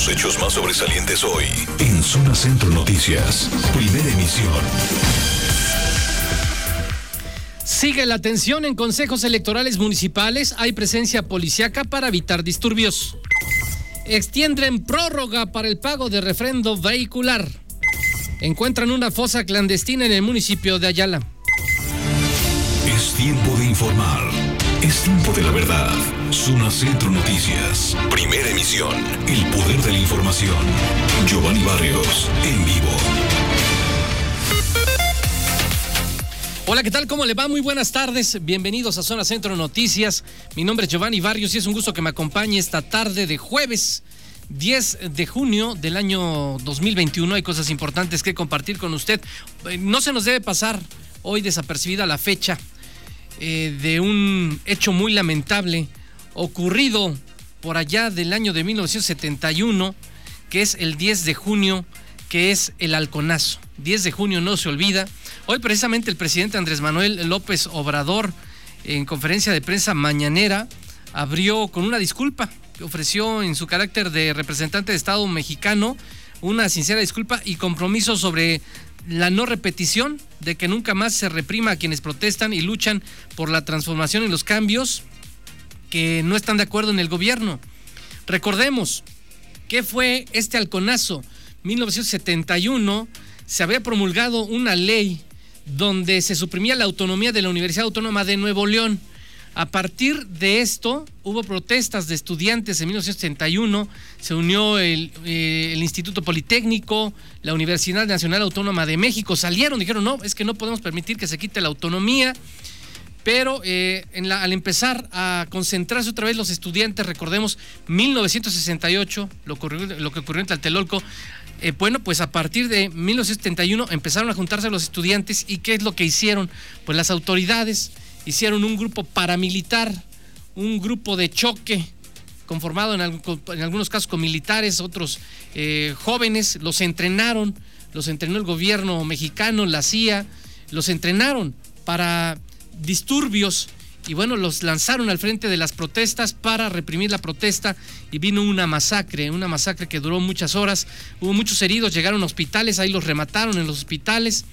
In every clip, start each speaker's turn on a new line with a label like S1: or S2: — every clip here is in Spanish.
S1: Los hechos más sobresalientes hoy en Zona Centro Noticias, primera emisión.
S2: Sigue la atención en consejos electorales municipales. Hay presencia policiaca para evitar disturbios. Extienden prórroga para el pago de refrendo vehicular. Encuentran una fosa clandestina en el municipio de Ayala.
S1: Es tiempo de informar. Es tiempo de la verdad. Zona Centro Noticias. Primera emisión. El poder de la información. Giovanni Barrios. En vivo.
S2: Hola, ¿qué tal? ¿Cómo le va? Muy buenas tardes. Bienvenidos a Zona Centro Noticias. Mi nombre es Giovanni Barrios y es un gusto que me acompañe esta tarde de jueves 10 de junio del año 2021. Hay cosas importantes que compartir con usted. Eh, no se nos debe pasar hoy desapercibida la fecha eh, de un hecho muy lamentable ocurrido por allá del año de 1971, que es el 10 de junio, que es el halconazo. 10 de junio no se olvida. Hoy precisamente el presidente Andrés Manuel López Obrador, en conferencia de prensa mañanera, abrió con una disculpa que ofreció en su carácter de representante de Estado mexicano una sincera disculpa y compromiso sobre la no repetición de que nunca más se reprima a quienes protestan y luchan por la transformación y los cambios que no están de acuerdo en el gobierno. Recordemos, ¿qué fue este halconazo? 1971 se había promulgado una ley donde se suprimía la autonomía de la Universidad Autónoma de Nuevo León. A partir de esto, hubo protestas de estudiantes en 1971, se unió el, eh, el, Instituto Politécnico, la Universidad Nacional Autónoma de México, salieron, dijeron, no, es que no podemos permitir que se quite la autonomía, pero eh, al empezar a concentrarse otra vez los estudiantes, recordemos 1968, lo, ocurrió, lo que ocurrió en Tlatelolco, eh, bueno, pues a partir de 1971 empezaron a juntarse los estudiantes y ¿qué es lo que hicieron? Pues las autoridades hicieron un grupo paramilitar, un grupo de choque conformado en, en algunos casos con militares, otros eh, jóvenes, los entrenaron, los entrenó el gobierno mexicano, la CIA, los entrenaron para disturbios y bueno, los lanzaron al frente de las protestas para reprimir la protesta y vino una masacre, una masacre que duró muchas horas, hubo muchos heridos, llegaron a hospitales, ahí los remataron en los hospitales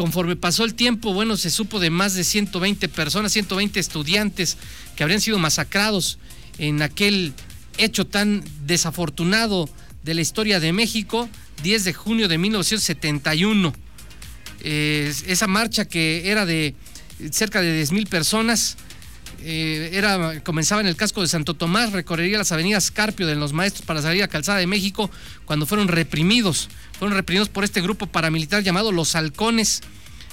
S2: Conforme pasó el tiempo, bueno, se supo de más de 120 personas, 120 estudiantes que habrían sido masacrados en aquel hecho tan desafortunado de la historia de México, 10 de junio de 1971. Eh, esa marcha que era de cerca de 10 mil personas, eh, era, comenzaba en el casco de Santo Tomás, recorrería las avenidas Carpio de los Maestros para salir a Calzada de México, cuando fueron reprimidos fueron reprimidos por este grupo paramilitar llamado Los Halcones.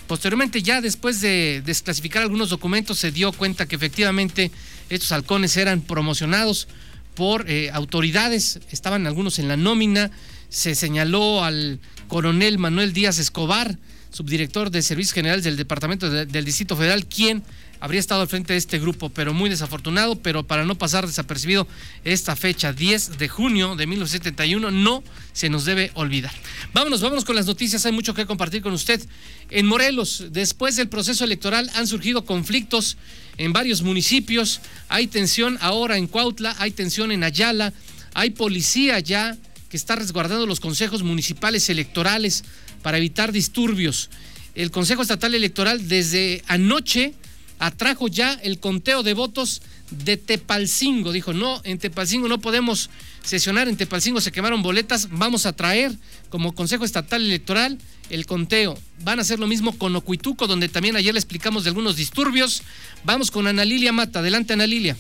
S2: Posteriormente, ya después de desclasificar algunos documentos, se dio cuenta que efectivamente estos halcones eran promocionados por eh, autoridades, estaban algunos en la nómina, se señaló al coronel Manuel Díaz Escobar, subdirector de Servicios Generales del Departamento del Distrito Federal, quien habría estado al frente de este grupo, pero muy desafortunado, pero para no pasar desapercibido esta fecha, 10 de junio de 1971, no se nos debe olvidar. Vámonos, vámonos con las noticias, hay mucho que compartir con usted. En Morelos, después del proceso electoral, han surgido conflictos en varios municipios, hay tensión ahora en Cuautla, hay tensión en Ayala, hay policía ya que está resguardando los consejos municipales electorales para evitar disturbios. El Consejo Estatal Electoral desde anoche atrajo ya el conteo de votos de Tepalcingo. Dijo, no, en Tepalcingo no podemos sesionar, en Tepalcingo se quemaron boletas, vamos a traer como Consejo Estatal Electoral el conteo. Van a hacer lo mismo con Ocuituco, donde también ayer le explicamos de algunos disturbios. Vamos con Ana Lilia Mata. Adelante, Ana Lilia.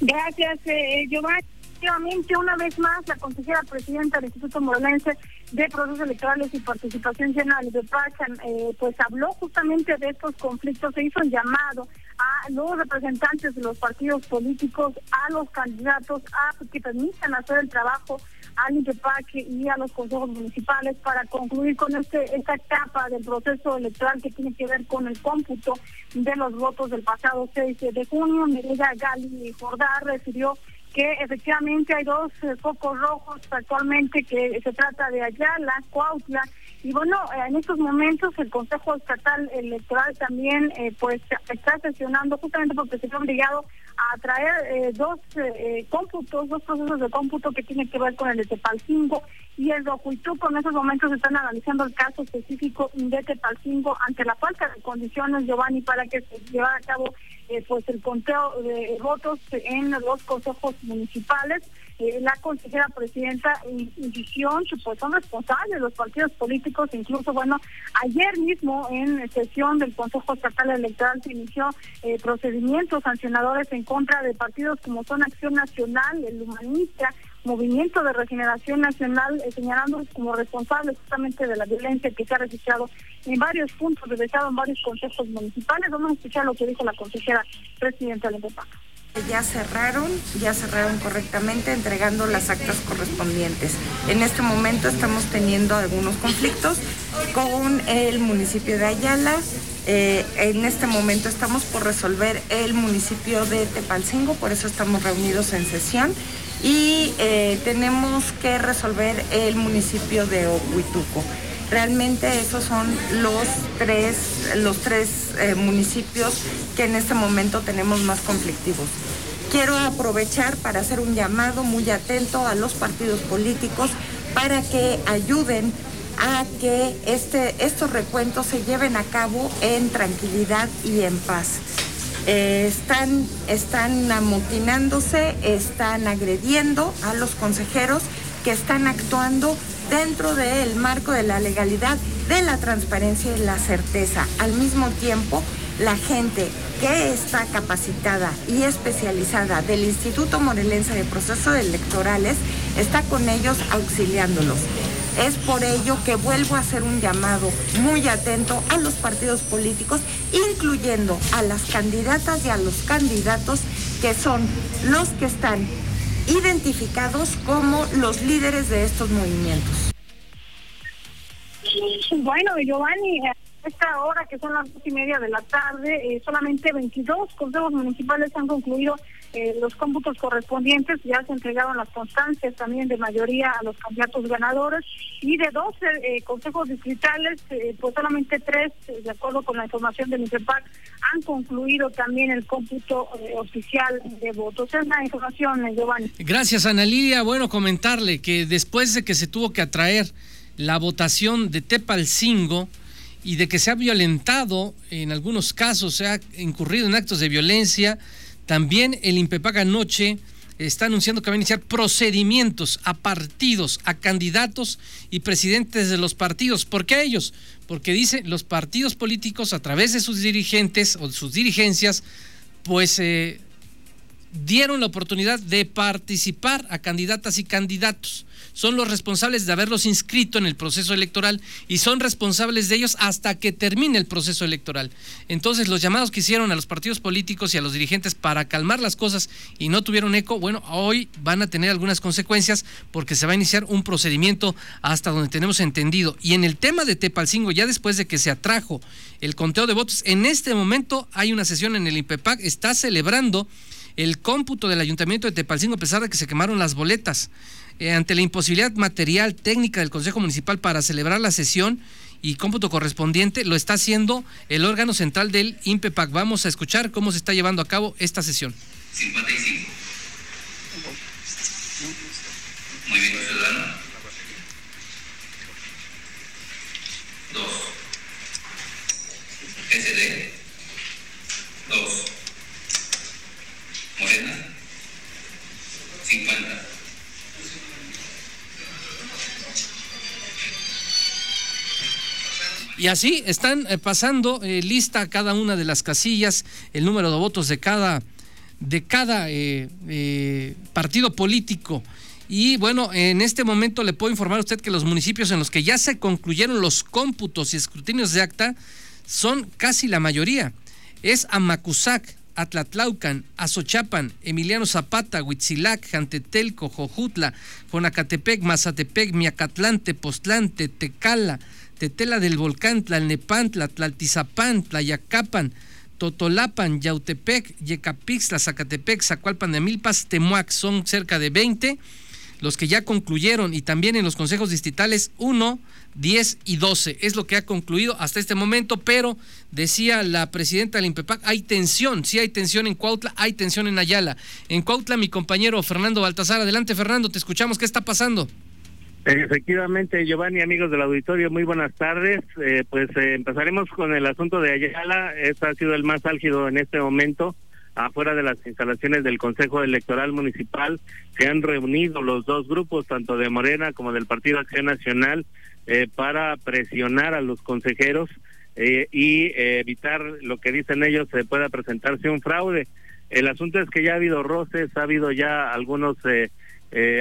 S3: Gracias, eh, Giovanni. Efectivamente, una vez más, la consejera presidenta del Instituto Morelense de Procesos Electorales y Participación General de Pachan, eh, pues habló justamente de estos conflictos, se hizo un llamado a los representantes de los partidos políticos, a los candidatos, a que permitan hacer el trabajo al INTEPAC y a los consejos municipales para concluir con este esta etapa del proceso electoral que tiene que ver con el cómputo de los votos del pasado 6 de junio. Merida Gali Jordá refirió que efectivamente hay dos eh, focos rojos actualmente que se trata de Ayala, Cuautla y bueno, en estos momentos el Consejo Estatal Electoral también eh, pues está sesionando justamente porque se ha obligado
S4: a traer eh, dos eh, cómputos, dos procesos de cómputo que tienen que ver con el de Tepalcingo y el de Ocuituco. En esos momentos están analizando el caso específico de Tepalcingo ante la falta de condiciones, Giovanni, para que se llevara a cabo eh, pues el conteo de votos en los consejos municipales. Eh, la consejera presidenta insistió pues son responsables los partidos políticos, incluso, bueno, ayer mismo en sesión del Consejo Estatal Electoral se inició eh, procedimientos sancionadores en contra de partidos como son Acción Nacional, el Humanista, Movimiento de Regeneración Nacional, eh, señalando como responsables justamente de la violencia que se ha registrado en varios puntos del Estado, en varios consejos municipales. Vamos a escuchar lo que dijo la consejera presidenta del Paca.
S5: Ya cerraron, ya cerraron correctamente entregando las actas correspondientes. En este momento estamos teniendo algunos conflictos con el municipio de Ayala. Eh, en este momento estamos por resolver el municipio de Tepalcingo, por eso estamos reunidos en sesión. Y eh, tenemos que resolver el municipio de Ocuituco. Realmente esos son los tres, los tres eh, municipios que en este momento tenemos más conflictivos. Quiero aprovechar para hacer un llamado muy atento a los partidos políticos para que ayuden a que este, estos recuentos se lleven a cabo en tranquilidad y en paz. Eh, están, están amotinándose, están agrediendo a los consejeros que están actuando dentro del marco de la legalidad, de la transparencia y la certeza. Al mismo tiempo, la gente que está capacitada y especializada del Instituto Morelense de Procesos Electorales está con ellos auxiliándolos. Es por ello que vuelvo a hacer un llamado muy atento a los partidos políticos, incluyendo a las candidatas y a los candidatos que son los que están identificados como los líderes de estos movimientos.
S4: Bueno, Giovanni, a esta hora que son las dos y media de la tarde, eh, solamente 22 consejos municipales han concluido eh, los cómputos correspondientes, ya se entregaron las constancias también de mayoría a los candidatos ganadores y de 12 eh, consejos distritales, eh, pues solamente tres, de acuerdo con la información del INPEPAC, han concluido también el cómputo oficial de votos. Es la información, Giovanni.
S2: Gracias, Ana Lilia. Bueno, comentarle que después de que se tuvo que atraer la votación de Tepalcingo, y de que se ha violentado, en algunos casos se ha incurrido en actos de violencia, también el INPEPAC anoche está anunciando que va a iniciar procedimientos a partidos, a candidatos y presidentes de los partidos. ¿Por qué a ellos? Porque dice los partidos políticos a través de sus dirigentes o de sus dirigencias, pues eh, dieron la oportunidad de participar a candidatas y candidatos son los responsables de haberlos inscrito en el proceso electoral y son responsables de ellos hasta que termine el proceso electoral. Entonces, los llamados que hicieron a los partidos políticos y a los dirigentes para calmar las cosas y no tuvieron eco, bueno, hoy van a tener algunas consecuencias porque se va a iniciar un procedimiento hasta donde tenemos entendido. Y en el tema de Tepalcingo, ya después de que se atrajo el conteo de votos, en este momento hay una sesión en el INPEPAC, está celebrando el cómputo del ayuntamiento de Tepalcingo a pesar de que se quemaron las boletas. Eh, ante la imposibilidad material técnica del Consejo Municipal para celebrar la sesión y cómputo correspondiente, lo está haciendo el órgano central del INPEPAC. Vamos a escuchar cómo se está llevando a cabo esta sesión. 55. Muy bien, Y así están eh, pasando eh, lista cada una de las casillas, el número de votos de cada, de cada eh, partido político. Y bueno, en este momento le puedo informar a usted que los municipios en los que ya se concluyeron los cómputos y escrutinios de acta son casi la mayoría. Es Amacuzac, Atlatlaucan, Azochapan, Emiliano Zapata, Huitzilac, Jantetelco, Jojutla, Fonacatepec, Mazatepec, Miacatlante, Postlante, Tecala, Tetela del Volcán, Tlalnepantla, Tlaltizapán, Tlayacapan, Totolapan, Yautepec, Yecapixtla, Zacatepec, Zacualpan de Milpas, Temuac, son cerca de 20. los que ya concluyeron y también en los consejos distritales 1, 10 y 12. Es lo que ha concluido hasta este momento, pero decía la presidenta del INPEPAC, hay tensión, sí hay tensión en Cuautla, hay tensión en Ayala. En Cuautla, mi compañero Fernando Baltasar, adelante Fernando, te escuchamos, ¿qué está pasando?
S6: Efectivamente, Giovanni, amigos del auditorio, muy buenas tardes. Eh, pues eh, empezaremos con el asunto de Ayala. Este ha sido el más álgido en este momento. Afuera de las instalaciones del Consejo Electoral Municipal se han reunido los dos grupos, tanto de Morena como del Partido Acción Nacional, eh, para presionar a los consejeros y evitar lo que dicen ellos se pueda presentarse un fraude. El asunto es que ya ha habido roces, ha habido ya algunos eh,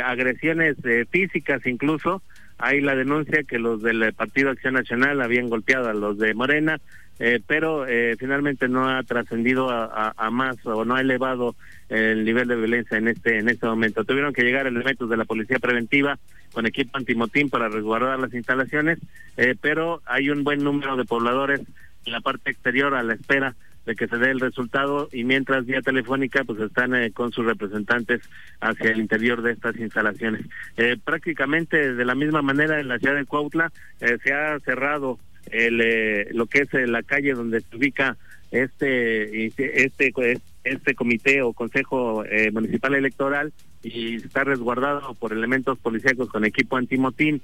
S6: agresiones eh, físicas incluso. Hay la denuncia que los del Partido Acción Nacional habían golpeado a los de Morena, eh, pero finalmente no ha trascendido a, más o no ha elevado el nivel de violencia en este en este momento. Tuvieron que llegar elementos de la policía preventiva con equipo antimotín para resguardar las instalaciones, pero hay un buen número de pobladores en la parte exterior a la espera de que se dé el resultado y mientras vía telefónica pues están eh, con sus representantes hacia el interior de estas instalaciones. Eh, prácticamente de la misma manera en la ciudad de Cuautla eh, se ha cerrado el, lo que es la calle donde se ubica este este este comité o consejo municipal electoral y está resguardado por elementos policíacos con equipo antimotín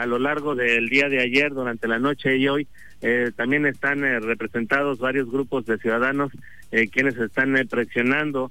S6: a lo largo del día de ayer durante la noche y hoy eh, también están eh, representados varios grupos de ciudadanos eh, quienes están presionando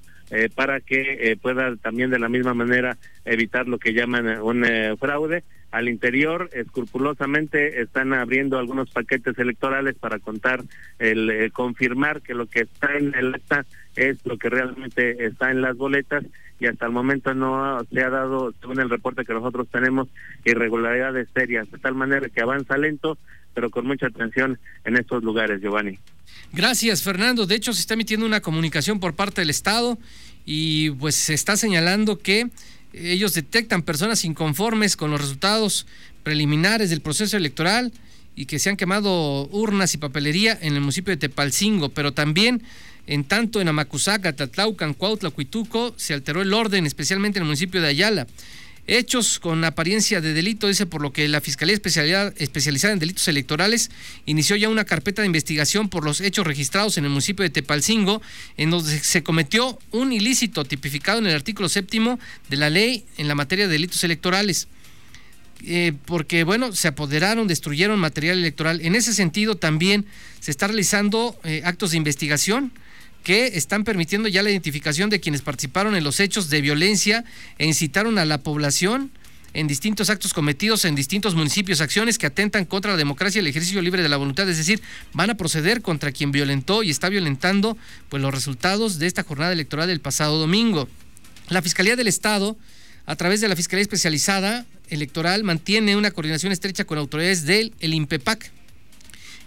S6: para que pueda también de la misma manera evitar lo que llaman un fraude. Al interior, escrupulosamente, están abriendo algunos paquetes electorales para contar, el confirmar que lo que está en el acta es lo que realmente está en las boletas y hasta el momento no se ha dado, según el reporte que nosotros tenemos, irregularidades serias, de tal manera que avanza lento, pero con mucha atención en estos lugares, Giovanni.
S2: Gracias, Fernando. De hecho, se está emitiendo una comunicación por parte del Estado y pues se está señalando que ellos detectan personas inconformes con los resultados preliminares del proceso electoral y que se han quemado urnas y papelería en el municipio de Tepalcingo, pero también en tanto en Amacuzaca, Tatlaucan, Cuautla, Cuituco, se alteró el orden, especialmente en el municipio de Ayala hechos con apariencia de delito, dice por lo que la Fiscalía Especializada en Delitos Electorales inició ya una carpeta de investigación por los hechos registrados en el municipio de Tepalcingo, en donde se cometió un ilícito tipificado en el artículo séptimo de la ley en la materia de delitos electorales. Eh, porque, bueno, se apoderaron, destruyeron material electoral. En ese sentido, también se está realizando eh, actos de investigación que están permitiendo ya la identificación de quienes participaron en los hechos de violencia e incitaron a la población en distintos actos cometidos en distintos municipios, acciones que atentan contra la democracia y el ejercicio libre de la voluntad, es decir, van a proceder contra quien violentó y está violentando pues los resultados de esta jornada electoral del pasado domingo. La Fiscalía del Estado, a través de la Fiscalía Especializada Electoral, mantiene una coordinación estrecha con autoridades del el INPEPAC.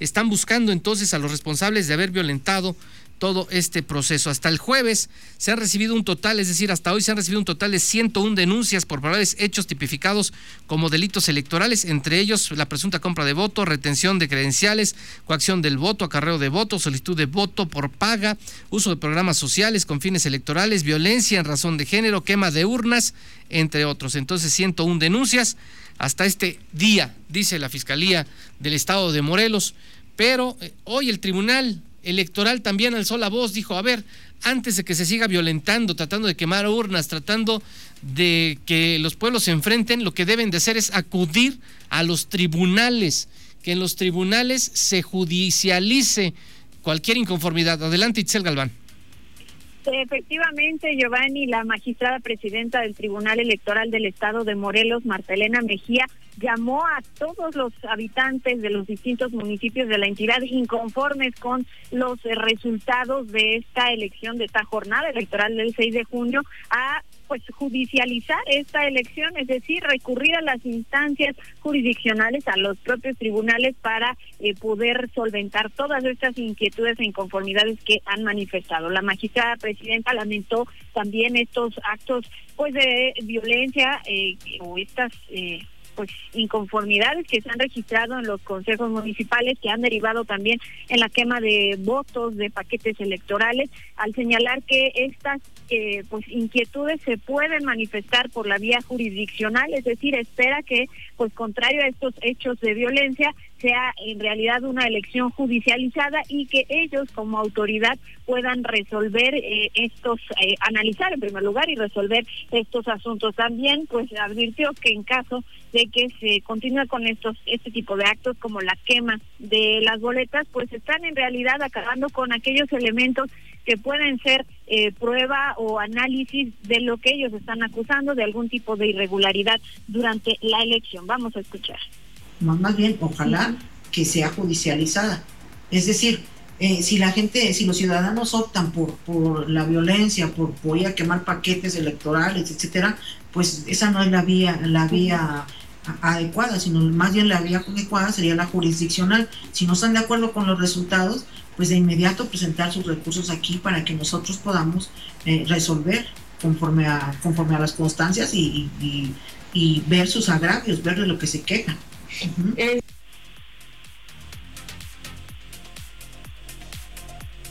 S2: Están buscando entonces a los responsables de haber violentado todo este proceso. Hasta el jueves se han recibido un total, es decir, hasta hoy se han recibido un total de 101 denuncias por probables hechos tipificados como delitos electorales, entre ellos la presunta compra de voto, retención de credenciales, coacción del voto, acarreo de voto, solicitud de voto por paga, uso de programas sociales con fines electorales, violencia en razón de género, quema de urnas, entre otros. Entonces, 101 denuncias hasta este día, dice la Fiscalía del Estado de Morelos. Pero eh, hoy el Tribunal electoral también alzó la voz, dijo, a ver, antes de que se siga violentando, tratando de quemar urnas, tratando de que los pueblos se enfrenten, lo que deben de hacer es acudir a los tribunales, que en los tribunales se judicialice cualquier inconformidad. Adelante, Itzel Galván.
S3: Efectivamente, Giovanni, la magistrada presidenta del Tribunal Electoral del Estado de Morelos, Martelena Mejía, llamó a todos los habitantes de los distintos municipios de la entidad inconformes con los resultados de esta elección, de esta jornada electoral del 6 de junio, a pues judicializar esta elección, es decir, recurrir a las instancias jurisdiccionales, a los propios tribunales para eh, poder solventar todas estas inquietudes e inconformidades que han manifestado. La magistrada presidenta lamentó también estos actos pues de violencia eh, o estas eh, pues inconformidades que se han registrado en los consejos municipales que han derivado también en la quema de votos de paquetes electorales al señalar que estas eh, pues inquietudes se pueden manifestar por la vía jurisdiccional es decir espera que pues contrario a estos hechos de violencia sea en realidad una elección judicializada y que ellos como autoridad puedan resolver eh, estos, eh, analizar en primer lugar y resolver estos asuntos. También pues advirtió que en caso de que se continúe con estos este tipo de actos como la quema de las boletas, pues están en realidad acabando con aquellos elementos que pueden ser eh, prueba o análisis de lo que ellos están acusando de algún tipo de irregularidad durante la elección. Vamos a escuchar
S7: más bien ojalá que sea judicializada. Es decir, eh, si la gente, si los ciudadanos optan por, por la violencia, por voy a quemar paquetes electorales, etcétera, pues esa no es la vía, la vía adecuada, sino más bien la vía adecuada sería la jurisdiccional. Si no están de acuerdo con los resultados, pues de inmediato presentar sus recursos aquí para que nosotros podamos eh, resolver conforme a, conforme a las constancias y, y, y ver sus agravios, ver de lo que se quejan. Mm-hmm.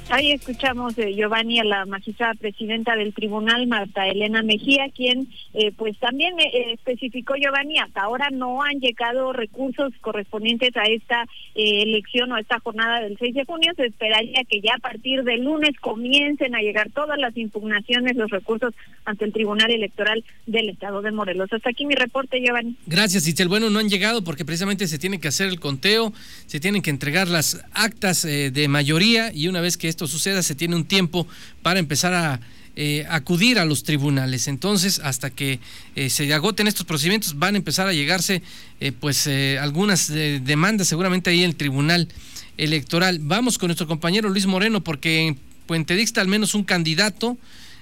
S3: Ahí escuchamos, eh, Giovanni, a la magistrada presidenta del tribunal, Marta Elena Mejía, quien eh, pues también eh, especificó, Giovanni, hasta ahora no han llegado recursos correspondientes a esta elección o a esta jornada del 6 de junio. Se esperaría que ya a partir del lunes comiencen a llegar todas las impugnaciones, los recursos ante el Tribunal Electoral del Estado de Morelos. Hasta aquí mi reporte, Giovanni.
S2: Gracias, Itzel. Bueno, no han llegado porque precisamente se tiene que hacer el conteo, se tienen que entregar las actas de mayoría y una vez que esto suceda, se tiene un tiempo para empezar a eh, acudir a los tribunales. Entonces, hasta que eh, se agoten estos procedimientos, van a empezar a llegarse eh, pues algunas demandas seguramente ahí en el Tribunal Electoral. Vamos con nuestro compañero Luis Moreno, porque en Puente Dixta al menos un candidato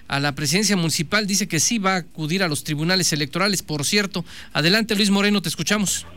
S2: a la presidencia municipal dice que sí va a acudir a los tribunales electorales, por cierto. Adelante Luis Moreno, te escuchamos.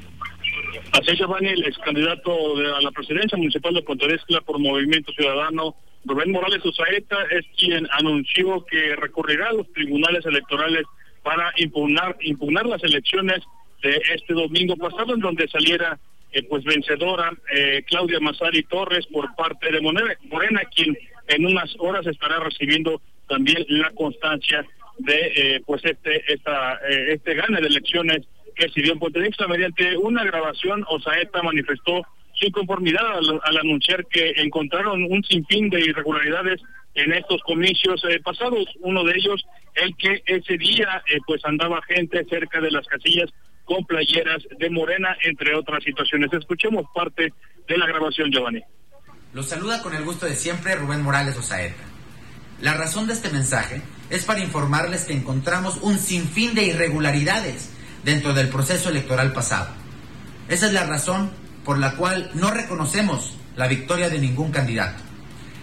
S8: Así Giovanni, el ex candidato a la presidencia municipal de Puente Dixta por Movimiento Ciudadano Rubén Morales Osaeta es quien anunció que recurrirá a los tribunales electorales para impugnar, impugnar las elecciones de este domingo pasado, en donde saliera eh, pues vencedora eh, Claudia Mazari Torres por parte de Morena, quien en unas horas estará recibiendo también la constancia de eh, pues este esta este gane de elecciones que se dio en Puente mediante una grabación Osaeta manifestó su conformidad al, anunciar que encontraron un sinfín de irregularidades en estos comicios eh, pasados. Uno de ellos, el que ese día eh, pues andaba gente cerca de las casillas con playeras de Morena, entre otras situaciones. Escuchemos parte de la grabación, Giovanni.
S9: Los saluda con el gusto de siempre Rubén Morales Osaeta. La razón de este mensaje es para informarles que encontramos un sinfín de irregularidades dentro del proceso electoral pasado. Esa es la razón por la cual no reconocemos la victoria de ningún candidato.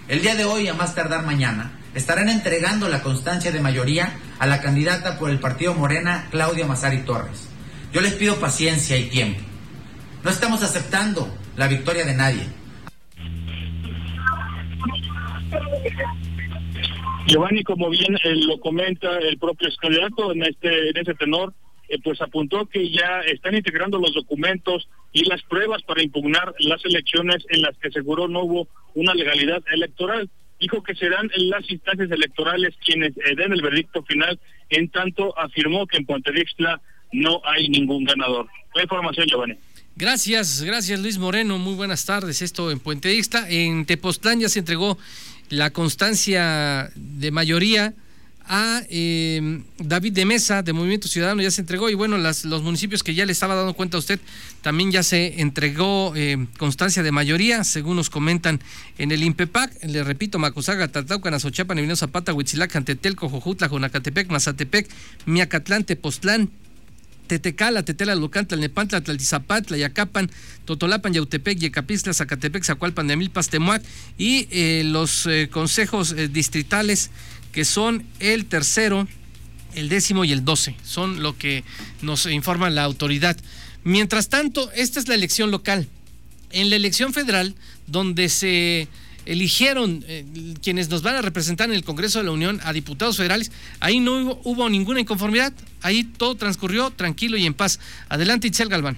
S9: El día de hoy, a más tardar mañana, estarán entregando la constancia de mayoría a la candidata por el partido Morena, Claudia Mazari Torres. Yo les pido paciencia y tiempo. No estamos aceptando la victoria de nadie.
S8: Giovanni, como bien eh, lo comenta el propio candidato en este ese tenor, eh, pues apuntó que ya están integrando los documentos y las pruebas para impugnar las elecciones en las que aseguró no hubo una legalidad electoral. Dijo que serán las instancias electorales quienes eh, den el veredicto final, en tanto afirmó que en Puente Dixtla no hay ningún ganador. La información, Giovanni.
S2: Gracias, gracias Luis Moreno. Muy buenas tardes. Esto en Puente Dixtla. En Tepoztlán ya se entregó la constancia de mayoría a eh, David de Mesa de Movimiento Ciudadano ya se entregó. Y bueno, las, los municipios que ya le estaba dando cuenta a usted también ya se entregó eh, constancia de mayoría, según nos comentan en el INPEPAC, le repito, Macusaga, Tatauca, Nazochapa, Nevino Zapata, Huitzilac, Antetelco, Jojutla, Jonacatepec, Mazatepec, Miacatlán, Tepoztlán, Tetecala, Tetela, Lucantla, Nepantla, Tlaltizapatla, Yacapan, Totolapan, Yautepec, Yecapistla, Zacatepec, Zacualpan, de Amilpas, Temuac y eh, los consejos distritales que son el tercero, el décimo y el doce. Son lo que nos informa la autoridad. Mientras tanto, esta es la elección local. En la elección federal, donde se eligieron eh, quienes nos van a representar en el Congreso de la Unión a diputados federales, ahí no hubo, hubo ninguna inconformidad, ahí todo transcurrió tranquilo y en paz. Adelante, Itzel Galván.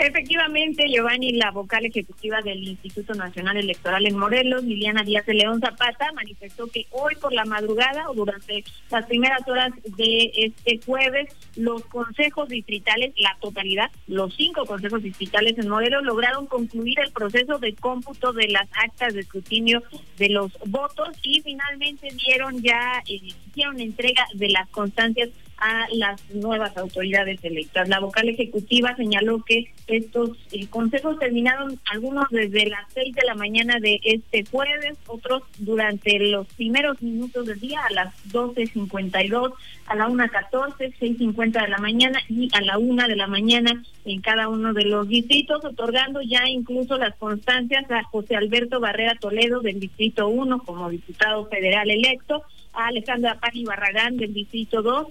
S3: Efectivamente, Giovanni, la vocal ejecutiva del Instituto Nacional Electoral en Morelos, Liliana Díaz de León Zapata, manifestó que hoy por la madrugada o durante las primeras horas de este jueves, los consejos distritales, la totalidad, los cinco consejos distritales en Morelos lograron concluir el proceso de cómputo de las actas de escrutinio de los votos y finalmente dieron ya, eh, hicieron entrega de las constancias a las nuevas autoridades electas. La vocal ejecutiva señaló que estos eh, consejos terminaron algunos desde las seis de la mañana de este jueves, otros durante los primeros minutos del día a las 12.52, a la 1.14, 6.50 de la mañana y a la 1 de la mañana en cada uno de los distritos, otorgando ya incluso las constancias a José Alberto Barrera Toledo del Distrito 1 como diputado federal electo, a Alejandra Pani Barragán del Distrito 2,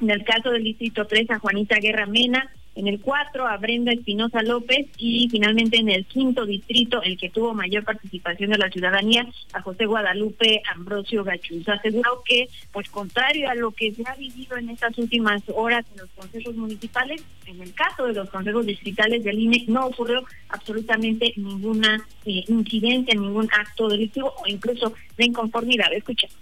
S3: en el caso del Distrito 3 a Juanita Guerra Mena, en el 4 a Brenda Espinosa López y finalmente en el quinto distrito, el que tuvo mayor participación de la ciudadanía, a José Guadalupe Ambrosio Gachuz. Aseguró que, pues contrario a lo que se ha vivido en estas últimas horas en los consejos municipales, en el caso de los consejos distritales del INE no ocurrió absolutamente ninguna eh, incidencia, ningún acto delictivo o incluso de inconformidad. Escuchemos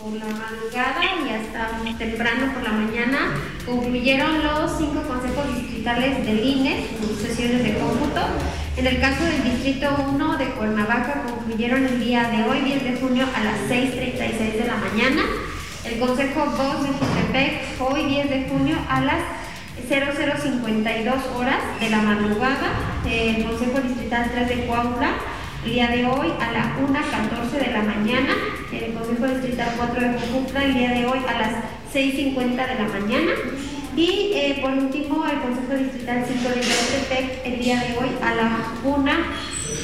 S10: por la madrugada y hasta temprano por la mañana concluyeron los cinco consejos distritales del INE, sus sesiones de cómputo. En el caso del Distrito 1 de Cuernavaca concluyeron el día de hoy, 10 de junio, a las 6.36 de la mañana. El Consejo 2 de Jutepec, hoy 10 de junio, a las 0052 horas de la madrugada. El Consejo Distrital 3 de Coahuila el día de hoy a la 1.14 Consejo Distrital 4 de Jojutla, el día de hoy a las 6.50 de la mañana. Y eh, por último, el Consejo Distrital 5 de Yautepec, el día de hoy a la 1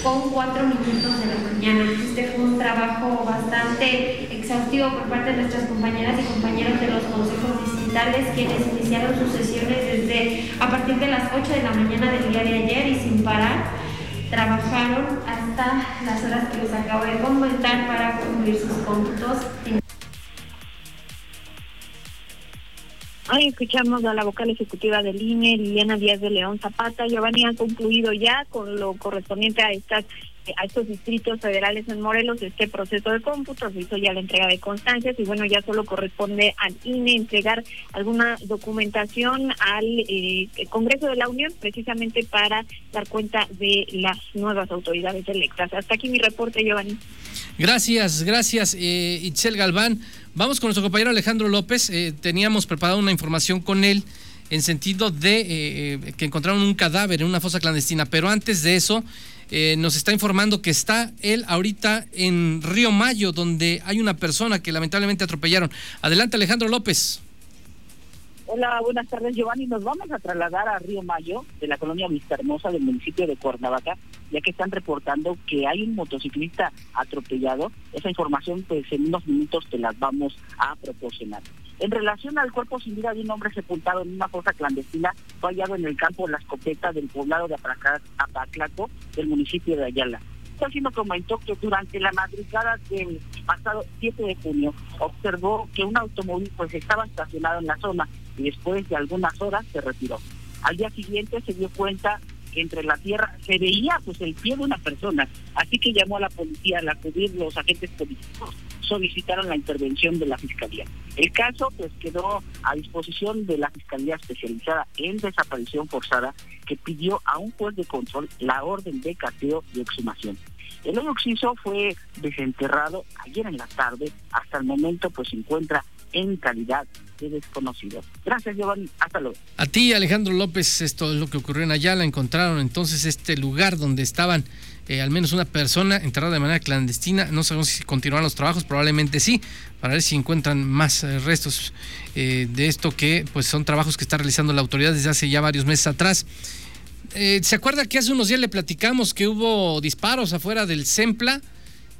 S10: con 4 minutos de la mañana. Este fue un trabajo bastante exhaustivo por parte de nuestras compañeras y compañeros de los consejos distritales, quienes iniciaron sus sesiones desde a partir de las 8 de la mañana del día de ayer y sin parar trabajaron hasta las horas que les acabo de comentar para concluir sus cómputos.
S3: Hoy escuchamos a la vocal ejecutiva del INE, Liliana Díaz de León Zapata. Giovanni ha concluido ya con lo correspondiente a estas a estos distritos federales en Morelos este proceso de cómputo, se hizo ya la entrega de constancias y bueno, ya solo corresponde al INE entregar alguna documentación al eh, Congreso de la Unión precisamente para dar cuenta de las nuevas autoridades electas. Hasta aquí mi reporte, Giovanni.
S2: Gracias, gracias, eh, Itzel Galván. Vamos con nuestro compañero Alejandro López. Eh, teníamos preparado una información con él en sentido de eh, que encontraron un cadáver en una fosa clandestina, pero antes de eso eh, nos está informando que está él ahorita en Río Mayo, donde hay una persona que lamentablemente atropellaron. Adelante, Alejandro López.
S11: Hola, buenas tardes, Giovanni. Nos vamos a trasladar a Río Mayo, de la colonia Vista Hermosa del municipio de Cuernavaca, ya que están reportando que hay un motociclista atropellado. Esa información, pues en unos minutos te las vamos a proporcionar. En relación al cuerpo sin vida de un hombre sepultado en una fosa clandestina, fue hallado en el campo La Escopeta del poblado de Apaclaco, del municipio de Ayala. Así nos comentó que durante la madrugada del pasado 7 de junio observó que un automóvil pues estaba estacionado en la zona y después de algunas horas se retiró. Al día siguiente se dio cuenta entre la tierra se veía pues el pie de una persona, así que llamó a la policía al acudir los agentes políticos solicitaron la intervención de la Fiscalía. El caso pues quedó a disposición de la Fiscalía Especializada en Desaparición Forzada que pidió a un juez de control la orden de cateo y exhumación. El hoyo fue desenterrado ayer en la tarde. Hasta el momento pues se encuentra en calidad de desconocido. Gracias, Giovanni. Hasta luego.
S2: A ti, Alejandro López, esto es lo que ocurrió en Ayala. Encontraron entonces este lugar donde estaban eh, al menos una persona enterrada de manera clandestina. No sabemos si continúan los trabajos, probablemente sí, para ver si encuentran más eh, restos eh, de esto que pues son trabajos que está realizando la autoridad desde hace ya varios meses atrás. ¿Se acuerda que hace unos días le platicamos que hubo disparos afuera del Sempla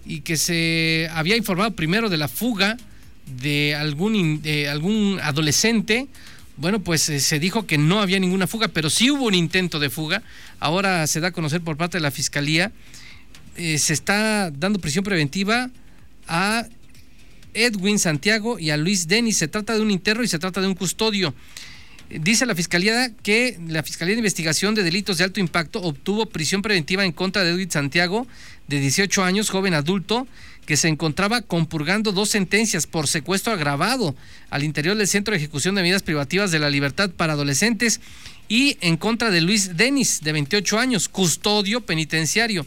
S2: y que se había informado primero de la fuga de algún, de algún adolescente? bueno, pues eh, se dijo que no había ninguna fuga, pero sí hubo un intento de fuga. Ahora se da a conocer por parte de la Fiscalía. Eh, se está dando prisión preventiva a Edwin Santiago y a Luis Denis. Se trata de un interno y se trata de un custodio. Dice la Fiscalía que la Fiscalía de Investigación de Delitos de Alto Impacto obtuvo prisión preventiva en contra de Edwin Santiago, de 18 años, joven adulto, que se encontraba compurgando dos sentencias por secuestro agravado al interior del Centro de Ejecución de Medidas Privativas de la Libertad para Adolescentes y en contra de Luis Denis, de 28 años, custodio penitenciario.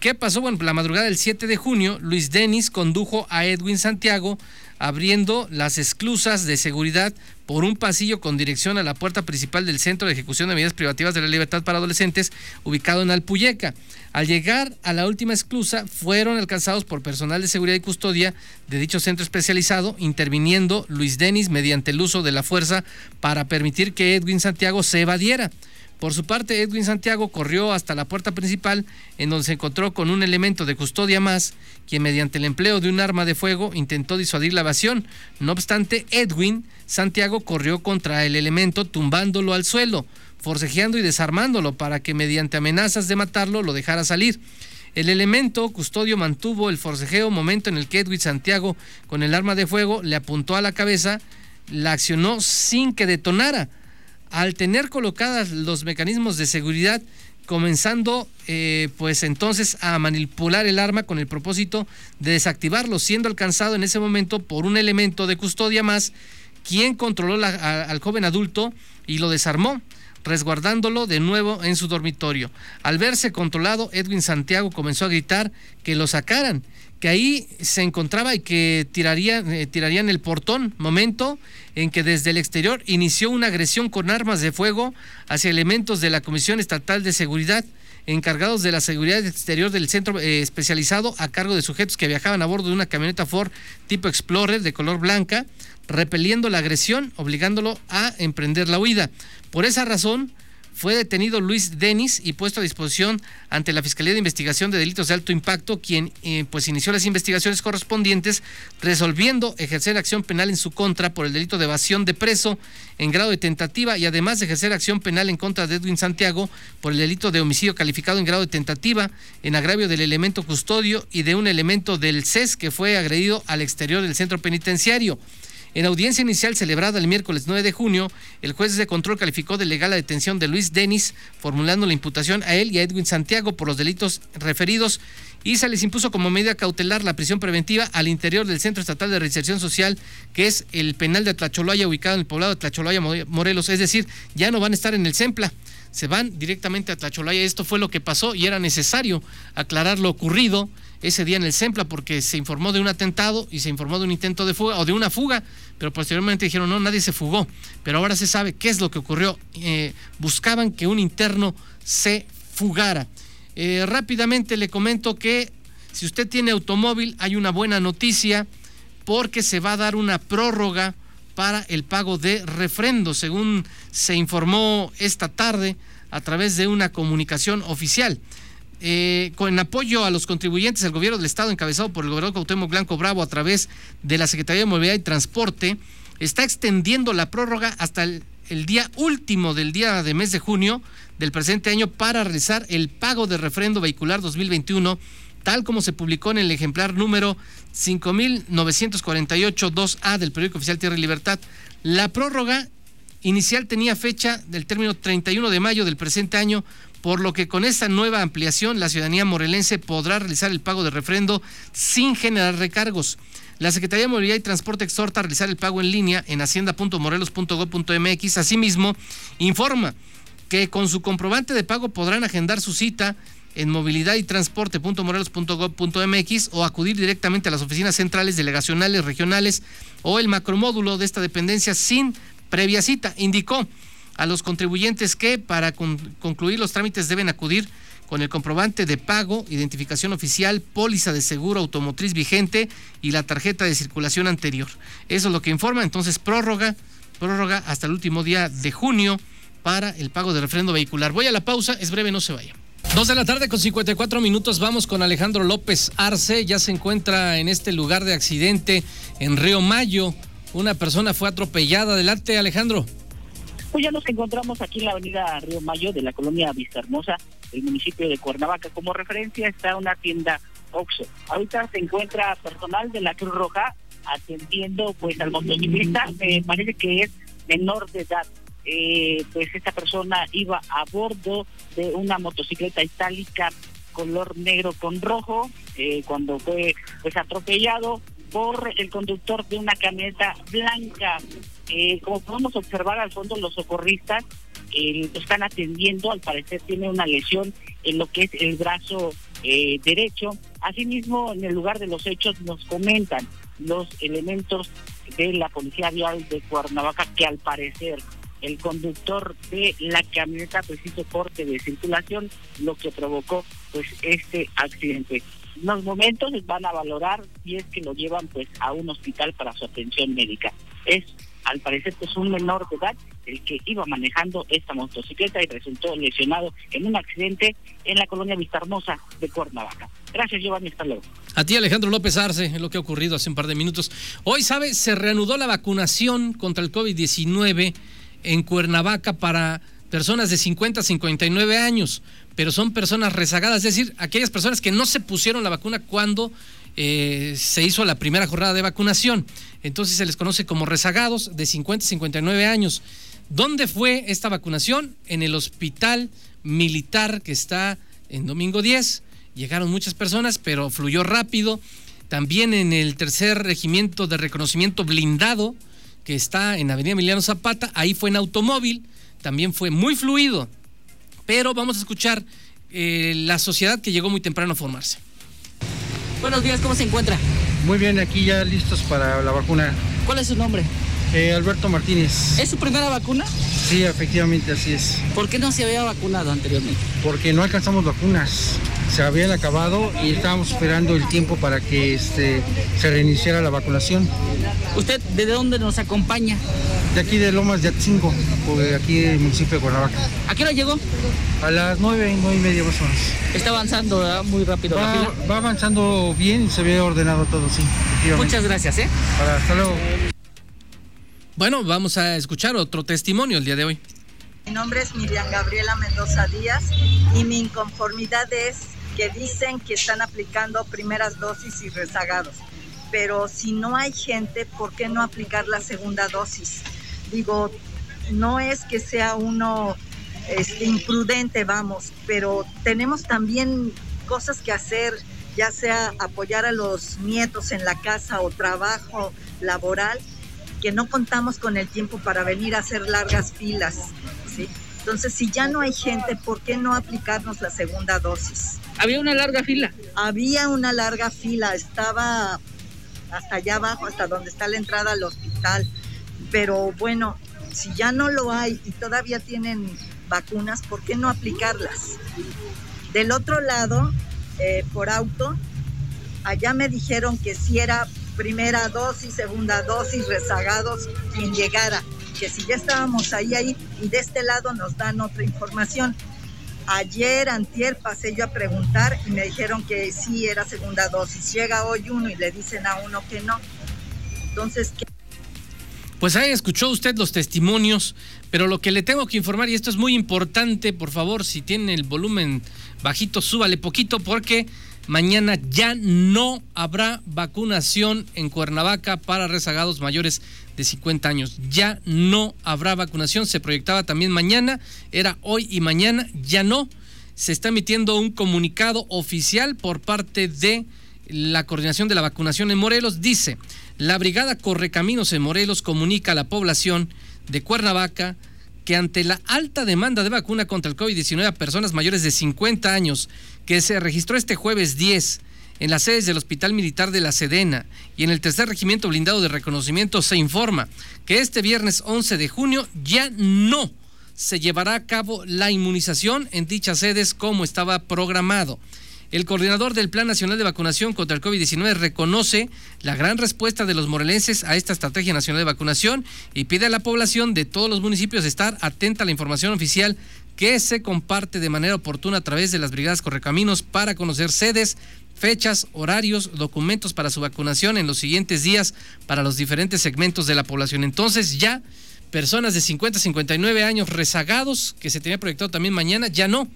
S2: ¿Qué pasó? Bueno, la madrugada del 7 de junio, Luis Denis condujo a Edwin Santiago abriendo las esclusas de seguridad por un pasillo con dirección a la puerta principal del Centro de Ejecución de Medidas Privativas de la Libertad para Adolescentes, ubicado en Alpuyeca. Al llegar a la última esclusa, fueron alcanzados por personal de seguridad y custodia de dicho centro especializado, interviniendo Luis Denis mediante el uso de la fuerza para permitir que Edwin Santiago se evadiera. Por su parte, Edwin Santiago corrió hasta la puerta principal, en donde se encontró con un elemento de custodia más, quien mediante el empleo de un arma de fuego intentó disuadir la evasión. No obstante, Edwin Santiago corrió contra el elemento, tumbándolo al suelo, forcejeando y desarmándolo para que mediante amenazas de matarlo lo dejara salir. El elemento custodio mantuvo el forcejeo, momento en el que Edwin Santiago, con el arma de fuego, le apuntó a la cabeza, la accionó sin que detonara al tener colocadas los mecanismos de seguridad, comenzando eh, pues entonces a manipular el arma con el propósito de desactivarlo, siendo alcanzado en ese momento por un elemento de custodia más, quien controló al joven adulto y lo desarmó resguardándolo de nuevo en su dormitorio. Al verse controlado, Edwin Santiago comenzó a gritar que lo sacaran que ahí se encontraba y que tiraría, eh, tirarían el portón, momento en que desde el exterior inició una agresión con armas de fuego hacia elementos de la Comisión Estatal de Seguridad encargados de la seguridad exterior del centro eh, especializado a cargo de sujetos que viajaban a bordo de una camioneta Ford tipo Explorer de color blanca, repeliendo la agresión, obligándolo a emprender la huida. Por esa razón, fue detenido Luis Denis y puesto a disposición ante la Fiscalía de Investigación de Delitos de Alto Impacto, quien eh, pues inició las investigaciones correspondientes, resolviendo ejercer acción penal en su contra por el delito de evasión de preso en grado de tentativa y además de ejercer acción penal en contra de Edwin Santiago por el delito de homicidio calificado en grado de tentativa en agravio del elemento custodio y de un elemento del CES que fue agredido al exterior del centro penitenciario. En audiencia inicial celebrada el miércoles 9 de junio, el juez de control calificó de legal la detención de Luis Denis, formulando la imputación a él y a Edwin Santiago por los delitos referidos y se les impuso como medida cautelar la prisión preventiva al interior del Centro Estatal de Reinserción Social, que es el penal de Tlacholoya, ubicado en el poblado de Tlacholoya, Morelos. Es decir, ya no van a estar en el CEMPLA, se van directamente a Tlacholaya. Esto fue lo que pasó y era necesario aclarar lo ocurrido ese día en el CEMPLA porque se informó de un atentado y se informó de un intento de fuga o de una fuga, pero posteriormente dijeron no, nadie se fugó, pero ahora se sabe qué es lo que ocurrió. Eh, buscaban que un interno se fugara. Eh, rápidamente le comento que si usted tiene automóvil hay una buena noticia porque se va a dar una prórroga para el pago de refrendo, según se informó esta tarde a través de una comunicación oficial. Eh, con apoyo a los contribuyentes, el gobierno del Estado, encabezado por el gobernador Cuauhtémoc Blanco Bravo a través de la Secretaría de Movilidad y Transporte, está extendiendo la prórroga hasta el, día último del día de mes de junio del presente año para realizar el pago de refrendo vehicular 2021, tal como se publicó en el ejemplar número 5948-2A del periódico oficial Tierra y Libertad. La prórroga inicial tenía fecha del término 31 de mayo del presente año, por lo que con esta nueva ampliación la ciudadanía morelense podrá realizar el pago de refrendo sin generar recargos. La Secretaría de Movilidad y Transporte exhorta a realizar el pago en línea en hacienda.morelos.gov.mx. Asimismo, informa que con su comprobante de pago podrán agendar su cita en movilidad y transporte.morelos.gov.mx o acudir directamente a las oficinas centrales, delegacionales, regionales o el macromódulo de esta dependencia sin previa cita. Indicó a los contribuyentes que para concluir los trámites deben acudir con el comprobante de pago, identificación oficial, póliza de seguro automotriz vigente y la tarjeta de circulación anterior. Eso es lo que informa, entonces prórroga, prórroga hasta el último día de junio para el pago de refrendo vehicular. Voy a la pausa, es breve, no se vaya. Dos de la tarde con 54 minutos, vamos con Alejandro López Arce, ya se encuentra en este lugar de accidente en Río Mayo. Una persona fue atropellada. Adelante, Alejandro.
S11: Pues ya nos encontramos aquí en la avenida Río Mayo de la colonia Vista Hermosa, el municipio de Cuernavaca. Como referencia está una tienda Oxxo. Ahorita se encuentra personal de la Cruz Roja atendiendo pues al motociclista, me parece que es menor de edad. Eh, pues esta persona iba a bordo de una motocicleta itálica color negro con rojo eh, cuando fue pues atropellado por el conductor de una camioneta blanca. Eh, como podemos observar al fondo, los socorristas eh, están atendiendo, al parecer tiene una lesión en lo que es el brazo eh, derecho. Asimismo, en el lugar de los hechos nos comentan los elementos de la Policía Vial de Cuernavaca que al parecer el conductor de la camioneta pues hizo corte de circulación, lo que provocó pues este accidente unos momentos van a valorar si es que lo llevan pues a un hospital para su atención médica. Es al parecer pues un menor de edad el que iba manejando esta motocicleta y resultó lesionado en un accidente en la colonia Vistarmosa de Cuernavaca. Gracias Giovanni, hasta luego.
S2: A ti Alejandro López Arce, lo que ha ocurrido hace un par de minutos. Hoy, ¿sabe? Se reanudó la vacunación contra el COVID-19 en Cuernavaca para personas de 50 a 59 años pero son personas rezagadas, es decir, aquellas personas que no se pusieron la vacuna cuando eh, se hizo la primera jornada de vacunación. Entonces se les conoce como rezagados de 50 a 59 años. ¿Dónde fue esta vacunación? En el hospital militar que está en Domingo 10. Llegaron muchas personas, pero fluyó rápido. También en el tercer regimiento de reconocimiento blindado, que está en Avenida Emiliano Zapata, ahí fue en automóvil, también fue muy fluido pero vamos a escuchar eh, la sociedad que llegó muy temprano a formarse.
S12: Buenos días, ¿cómo se encuentra?
S13: Muy bien, aquí ya listos para la vacuna.
S12: ¿Cuál es su nombre?
S13: Eh, Alberto Martínez.
S12: ¿Es su primera vacuna?
S13: Sí, efectivamente, así es.
S12: ¿Por qué no se había vacunado anteriormente?
S13: Porque no alcanzamos vacunas. Se habían acabado y estábamos esperando el tiempo para que este, se reiniciara la vacunación.
S12: ¿Usted de dónde nos acompaña?
S13: De aquí de Lomas de Atzingo, de aquí del municipio de Cuernavaca.
S12: ¿A qué hora llegó?
S13: A las nueve, nueve y media más o menos.
S12: Está avanzando muy rápido
S13: va,
S12: la fila.
S13: Va avanzando bien, se ve ordenado todo, sí.
S12: Muchas gracias, ¿eh?
S13: Para, hasta luego.
S2: Bueno, vamos a escuchar otro testimonio el día de hoy.
S14: Mi nombre es Miriam Gabriela Mendoza Díaz y mi inconformidad es que dicen que están aplicando primeras dosis y rezagados. Pero si no hay gente, ¿por qué no aplicar la segunda dosis? Digo, no es que sea uno imprudente, vamos, pero tenemos también cosas que hacer, ya sea apoyar a los nietos en la casa o trabajo laboral que no contamos con el tiempo para venir a hacer largas filas. ¿sí? Entonces, si ya no hay gente, ¿por qué no aplicarnos la segunda dosis?
S12: Había una larga fila.
S14: Había una larga fila, estaba hasta allá abajo, hasta donde está la entrada al hospital. Pero bueno, si ya no lo hay y todavía tienen vacunas, ¿por qué no aplicarlas? Del otro lado, eh, por auto, allá me dijeron que si era primera dosis, segunda dosis, rezagados, quien llegara. Que si ya estábamos ahí, ahí, y de este lado nos dan otra información. Ayer, antier, pasé yo a preguntar y me dijeron que sí era segunda dosis. Llega hoy uno y le dicen a uno que no. Entonces, ¿qué?
S2: Pues ahí escuchó usted los testimonios, pero lo que le tengo que informar, y esto es muy importante, por favor, si tiene el volumen bajito, súbale poquito, porque mañana ya no habrá vacunación en Cuernavaca para rezagados mayores de 50 años. Ya no habrá vacunación. Se proyectaba también mañana, era hoy y mañana, ya no. Se está emitiendo un comunicado oficial por parte de la coordinación de la vacunación en Morelos. Dice, la Brigada Correcaminos en Morelos comunica a la población de Cuernavaca que ante la alta demanda de vacuna contra el COVID-19 a personas mayores de 50 años que se registró este jueves 10 en las sedes del Hospital Militar de la Sedena y en el tercer regimiento blindado de reconocimiento se informa que este viernes 11 de junio ya no se llevará a cabo la inmunización en dichas sedes como estaba programado. El coordinador del Plan Nacional de Vacunación contra el COVID-19 reconoce la gran respuesta de los morelenses a esta estrategia nacional de vacunación y pide a la población de todos los municipios estar atenta a la información oficial que se comparte de manera oportuna a través de las brigadas Correcaminos para conocer sedes, fechas, horarios, documentos para su vacunación en los siguientes días para los diferentes segmentos de la población. Entonces ya personas de 50 a 59 años rezagados, que se tenía proyectado también mañana, ya no.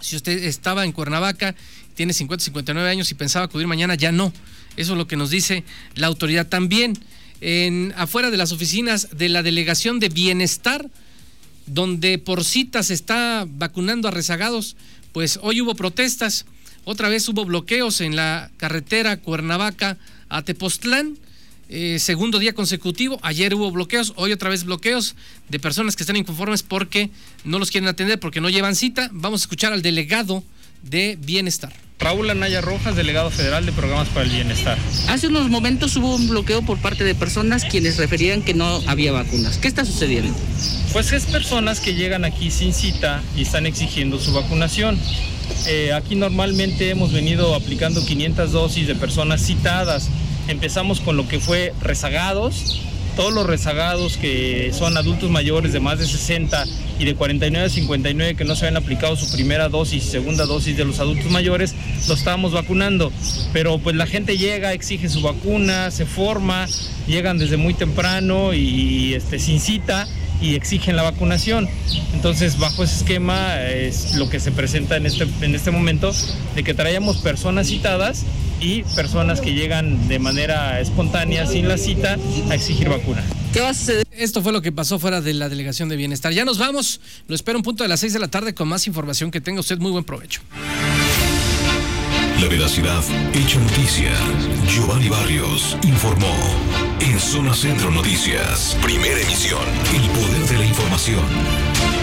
S2: Si usted estaba en Cuernavaca, tiene 50 a 59 años y pensaba acudir mañana, ya no. Eso es lo que nos dice la autoridad. También en, afuera de las oficinas de la Delegación de Bienestar, donde por cita se está vacunando a rezagados, pues hoy hubo protestas, otra vez hubo bloqueos en la carretera Cuernavaca a Tepoztlán. Eh, segundo día consecutivo, ayer hubo bloqueos, hoy otra vez bloqueos de personas que están inconformes porque no los quieren atender, porque no llevan cita. Vamos a escuchar al delegado de Bienestar.
S15: Raúl Anaya Rojas, delegado federal de programas para el bienestar.
S12: Hace unos momentos hubo un bloqueo por parte de personas quienes referían que no había vacunas. ¿Qué está sucediendo?
S15: Pues es personas que llegan aquí sin cita y están exigiendo su vacunación. Eh, aquí normalmente hemos venido aplicando 500 dosis de personas citadas. Empezamos con lo que fue rezagados, todos los rezagados que son adultos mayores de más de 60 y de 49 a 59 que no se habían aplicado su primera dosis segunda dosis de los adultos mayores, los estábamos vacunando. Pero pues la gente llega, exige su vacuna, se forma, llegan desde muy temprano y este, sin cita y exigen la vacunación. Entonces, bajo ese esquema es lo que se presenta en este, en este momento, de que traíamos personas citadas y personas que llegan de manera espontánea, sin la cita, a exigir vacuna.
S2: ¿Qué va a suceder? Esto fue lo que pasó fuera de la Delegación de Bienestar. Ya nos vamos. Lo espero un punto de las 6 de la tarde con más información. Que tenga usted muy buen provecho.
S1: La veracidad hecha noticia. Giovanni Barrios informó. En Zona Centro Noticias, primera emisión. El poder de la información.